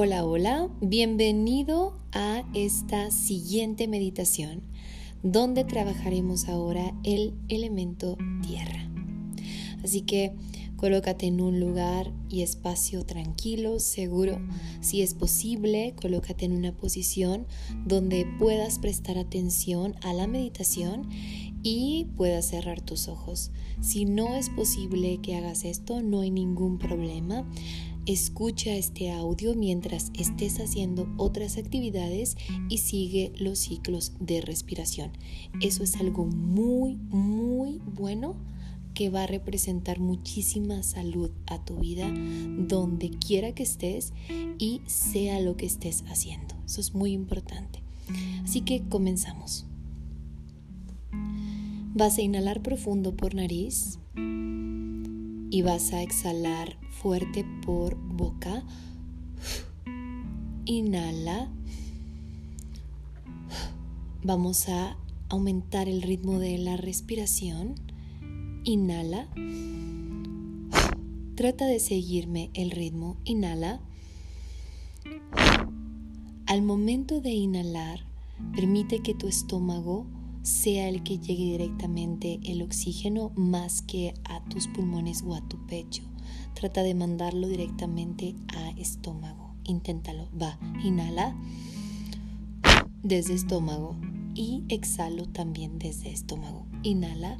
Hola, hola, bienvenido a esta siguiente meditación donde trabajaremos ahora el elemento tierra. Así que colócate en un lugar y espacio tranquilo, seguro. Si es posible, colócate en una posición donde puedas prestar atención a la meditación y puedas cerrar tus ojos. Si no es posible que hagas esto, no hay ningún problema. Escucha este audio mientras estés haciendo otras actividades y sigue los ciclos de respiración. Eso es algo muy, muy bueno que va a representar muchísima salud a tu vida donde quiera que estés y sea lo que estés haciendo. Eso es muy importante. Así que comenzamos. Vas a inhalar profundo por nariz y vas a exhalar fuerte por boca. Inhala. Vamos a aumentar el ritmo de la respiración. Inhala. Trata de seguirme el ritmo. Inhala. Al momento de inhalar, permite que tu estómago sea el que llegue directamente el oxígeno más que a tus pulmones o a tu pecho. Trata de mandarlo directamente a estómago. Inténtalo. Va, inhala desde estómago y exhalo también desde estómago. Inhala.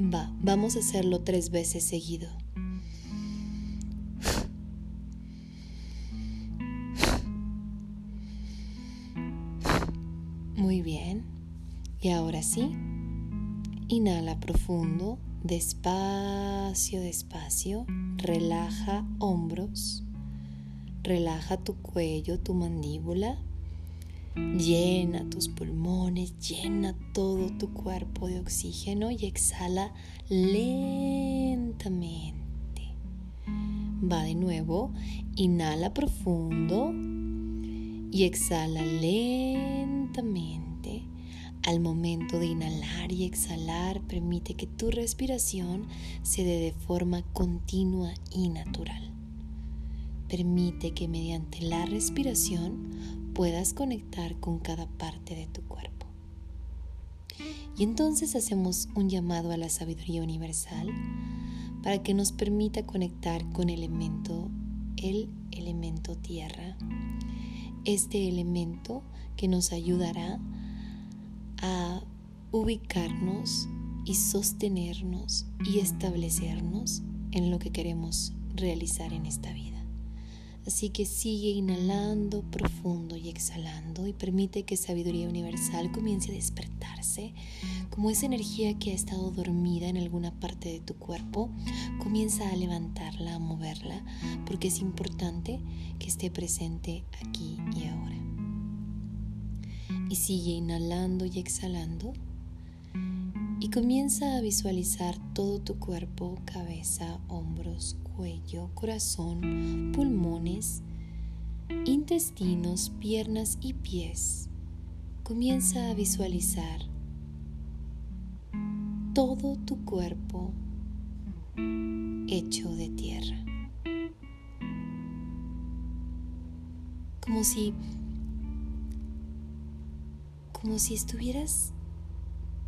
Va, vamos a hacerlo tres veces seguido. Y ahora sí, inhala profundo, despacio, despacio. Relaja hombros. Relaja tu cuello, tu mandíbula. Llena tus pulmones, llena todo tu cuerpo de oxígeno y exhala lentamente. Va de nuevo, inhala profundo y exhala lentamente. Al momento de inhalar y exhalar, permite que tu respiración se dé de forma continua y natural. Permite que mediante la respiración puedas conectar con cada parte de tu cuerpo. Y entonces hacemos un llamado a la sabiduría universal para que nos permita conectar con el elemento, el elemento tierra este elemento que nos ayudará a ubicarnos y sostenernos y establecernos en lo que queremos realizar en esta vida. Así que sigue inhalando profundo y exhalando y permite que sabiduría universal comience a despertarse, como esa energía que ha estado dormida en alguna parte de tu cuerpo, comienza a levantarla, a moverla, porque es importante que esté presente aquí y ahora. Y sigue inhalando y exhalando y comienza a visualizar todo tu cuerpo, cabeza, hombros, cuello, corazón, pulmones, intestinos, piernas y pies. Comienza a visualizar todo tu cuerpo hecho de tierra. Como si como si estuvieras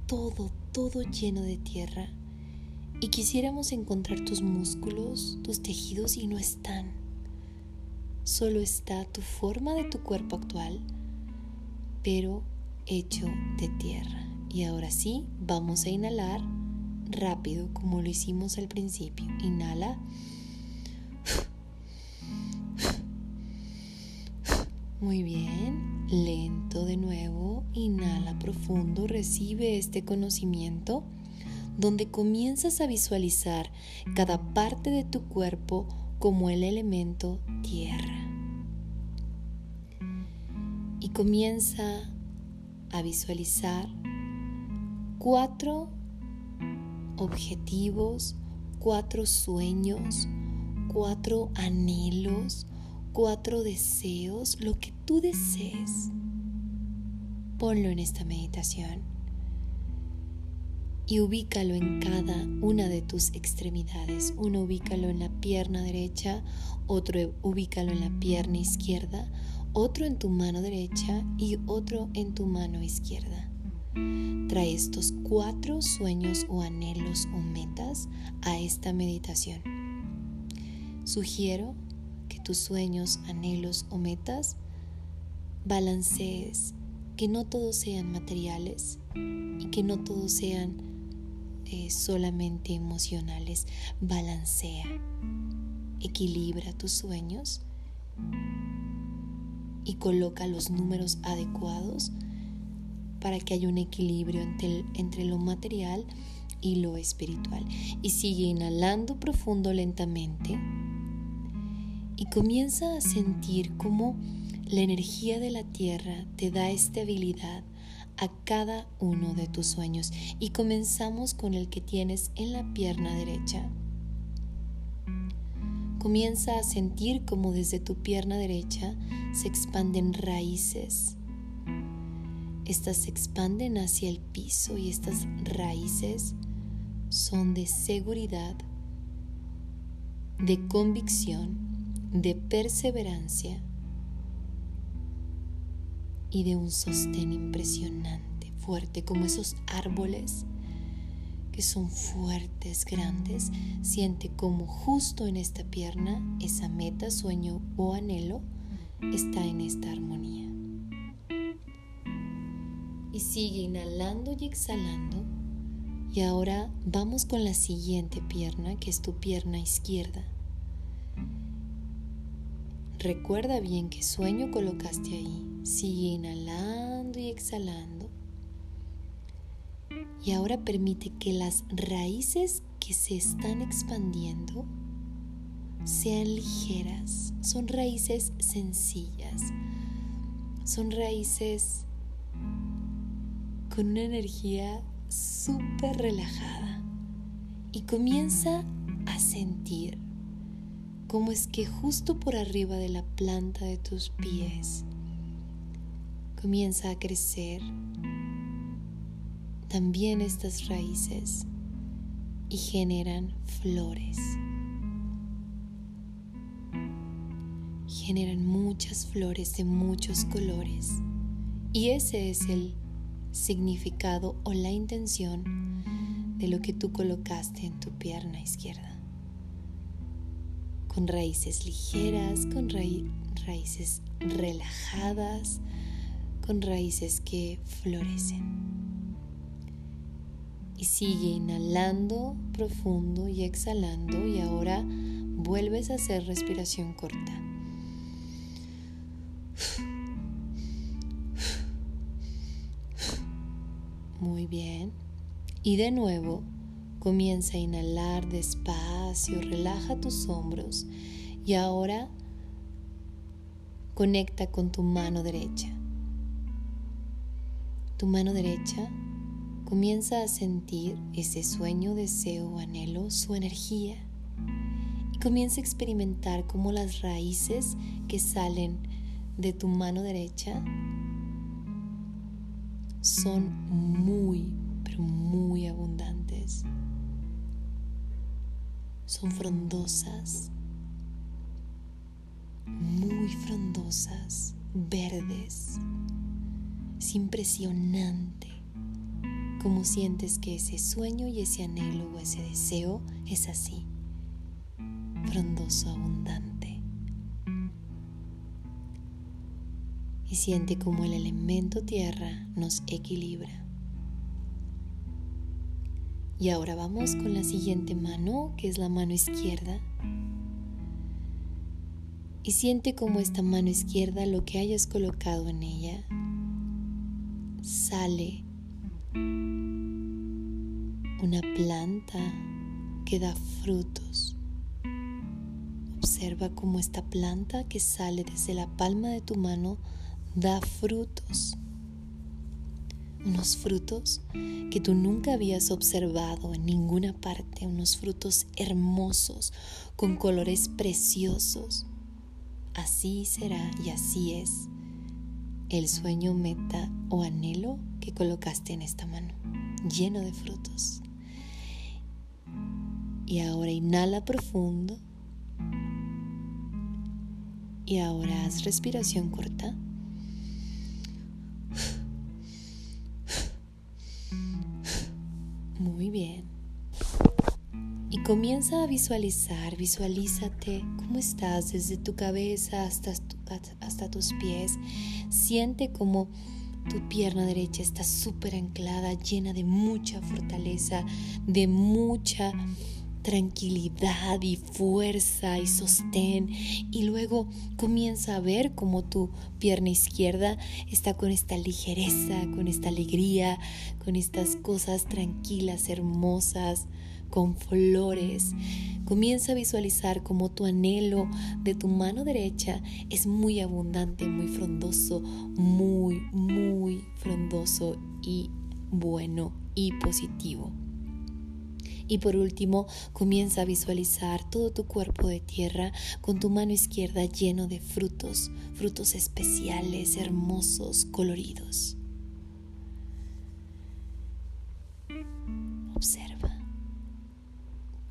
todo, todo lleno de tierra y quisiéramos encontrar tus músculos, tus tejidos y no están. Solo está tu forma de tu cuerpo actual, pero hecho de tierra. Y ahora sí, vamos a inhalar rápido como lo hicimos al principio. Inhala. Muy bien, lento de nuevo, inhala profundo, recibe este conocimiento donde comienzas a visualizar cada parte de tu cuerpo como el elemento tierra. Y comienza a visualizar cuatro objetivos, cuatro sueños, cuatro anhelos, cuatro deseos, lo que tú desees. Ponlo en esta meditación y ubícalo en cada una de tus extremidades. Uno ubícalo en la pierna derecha, otro ubícalo en la pierna izquierda, otro en tu mano derecha y otro en tu mano izquierda. Trae estos cuatro sueños o anhelos o metas a esta meditación. Sugiero que tus sueños, anhelos o metas balancees, que no todos sean materiales y que no todos sean eh, solamente emocionales. Balancea, equilibra tus sueños y coloca los números adecuados para que haya un equilibrio entre, entre lo material y lo espiritual. Y sigue inhalando profundo lentamente y comienza a sentir cómo la energía de la tierra te da estabilidad a cada uno de tus sueños. Y comenzamos con el que tienes en la pierna derecha. Comienza a sentir como desde tu pierna derecha se expanden raíces estas se expanden hacia el piso y estas raíces son de seguridad, de convicción, de perseverancia y de un sostén impresionante, fuerte, como esos árboles que son fuertes, grandes. Siente como justo en esta pierna esa meta, sueño o anhelo está en esta armonía y sigue inhalando y exhalando. Y ahora vamos con la siguiente pierna, que es tu pierna izquierda. Recuerda bien qué sueño colocaste ahí. Sigue inhalando y exhalando. Y ahora permite que las raíces que se están expandiendo sean ligeras. Son raíces sencillas. Son raíces con una energía súper relajada y comienza a sentir cómo es que justo por arriba de la planta de tus pies comienza a crecer también estas raíces y generan flores. Generan muchas flores de muchos colores. Y ese es el significado o la intención de lo que tú colocaste en tu pierna izquierda. Con raíces ligeras, con raíces relajadas, con raíces que florecen. Y sigue inhalando profundo y exhalando y ahora vuelves a hacer respiración corta. Muy bien. Y de nuevo, comienza a inhalar despacio, relaja tus hombros y ahora conecta con tu mano derecha. Tu mano derecha comienza a sentir ese sueño, deseo o anhelo, su energía. Y comienza a experimentar cómo las raíces que salen de tu mano derecha son muy, pero muy abundantes. Son frondosas, muy frondosas, verdes. Es impresionante cómo sientes que ese sueño y ese anhelo o ese deseo es así, frondoso, abundante. y siente como el elemento tierra nos equilibra. Y ahora vamos con la siguiente mano, que es la mano izquierda. Y siente como esta mano izquierda, lo que hayas colocado en ella, una planta que da frutos. Observa cómo esta planta que sale desde la palma de tu mano da frutos. Unos frutos que tú nunca habías observado en ninguna parte, unos frutos hermosos, con colores preciosos. Así será y así es el sueño, meta o anhelo que colocaste en esta mano, lleno de frutos. Y ahora inhala profundo. Y ahora haz respiración corta. Comienza a visualizar, visualízate cómo estás desde tu cabeza hasta, hasta tus pies. Siente como tu pierna derecha está súper anclada, llena de mucha fortaleza, de mucha tranquilidad y fuerza y sostén y luego comienza a ver cómo tu pierna izquierda está con esta ligereza, con esta alegría, con estas cosas tranquilas, hermosas, con flores. Comienza a visualizar cómo tu anhelo de tu mano derecha es muy abundante, muy frondoso, muy, muy frondoso y bueno y positivo. Y por último, comienza a visualizar todo tu cuerpo de tierra con tu mano izquierda lleno de frutos, frutos especiales, hermosos, coloridos.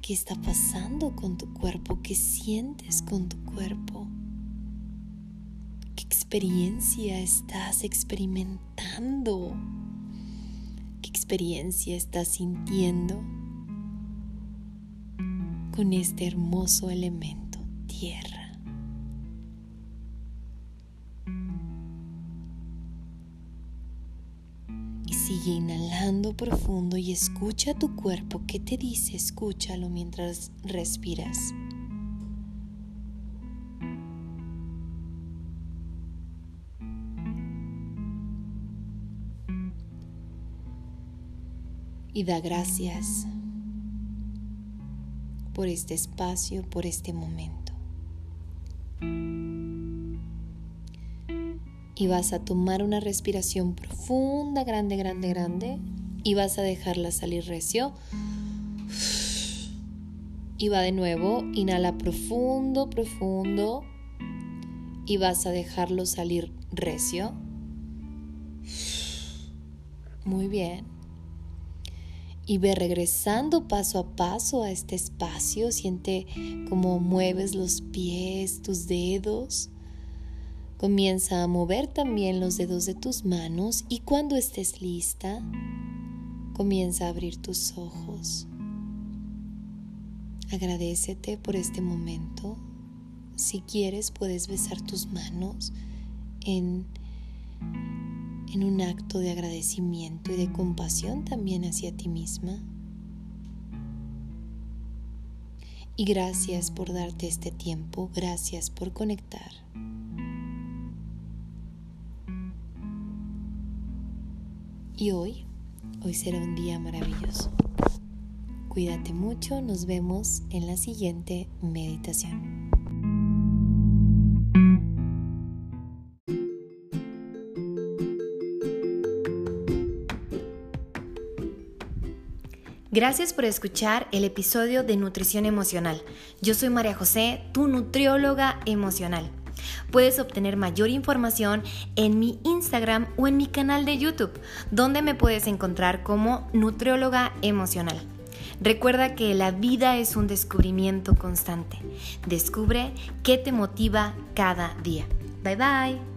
¿Qué está pasando con tu cuerpo? ¿Qué sientes con tu cuerpo? ¿Qué experiencia estás experimentando? ¿Qué experiencia estás sintiendo? con este hermoso elemento, tierra. Inhalando profundo y escucha tu cuerpo. ¿Qué te dice? Escúchalo mientras respiras. Y da gracias por este espacio, por este momento. Y vas a tomar una respiración profunda, grande, grande, grande. Y vas a dejarla salir recio. Y va de nuevo, inhala profundo, profundo. Y vas a dejarlo salir recio. Muy bien y ve regresando paso a paso a este espacio. Siente cómo mueves los pies, tus dedos. Comienza a mover también los dedos de tus manos y cuando estés lista, comienza a abrir tus ojos. Agradecete por este momento. Si quieres, puedes besar tus manos en en un acto de agradecimiento y de compasión también hacia ti misma. Y gracias por darte este tiempo, gracias por conectar. Y hoy, hoy será un día maravilloso. Cuídate mucho, nos vemos en la siguiente meditación. Gracias por escuchar el episodio de Nutrición Emocional. Yo soy María José, tu nutrióloga emocional. Puedes obtener mayor información en mi Instagram o en mi canal de YouTube, donde me puedes encontrar como nutrióloga emocional. Recuerda que la vida es un descubrimiento constante. Descubre qué te motiva cada día. Bye bye.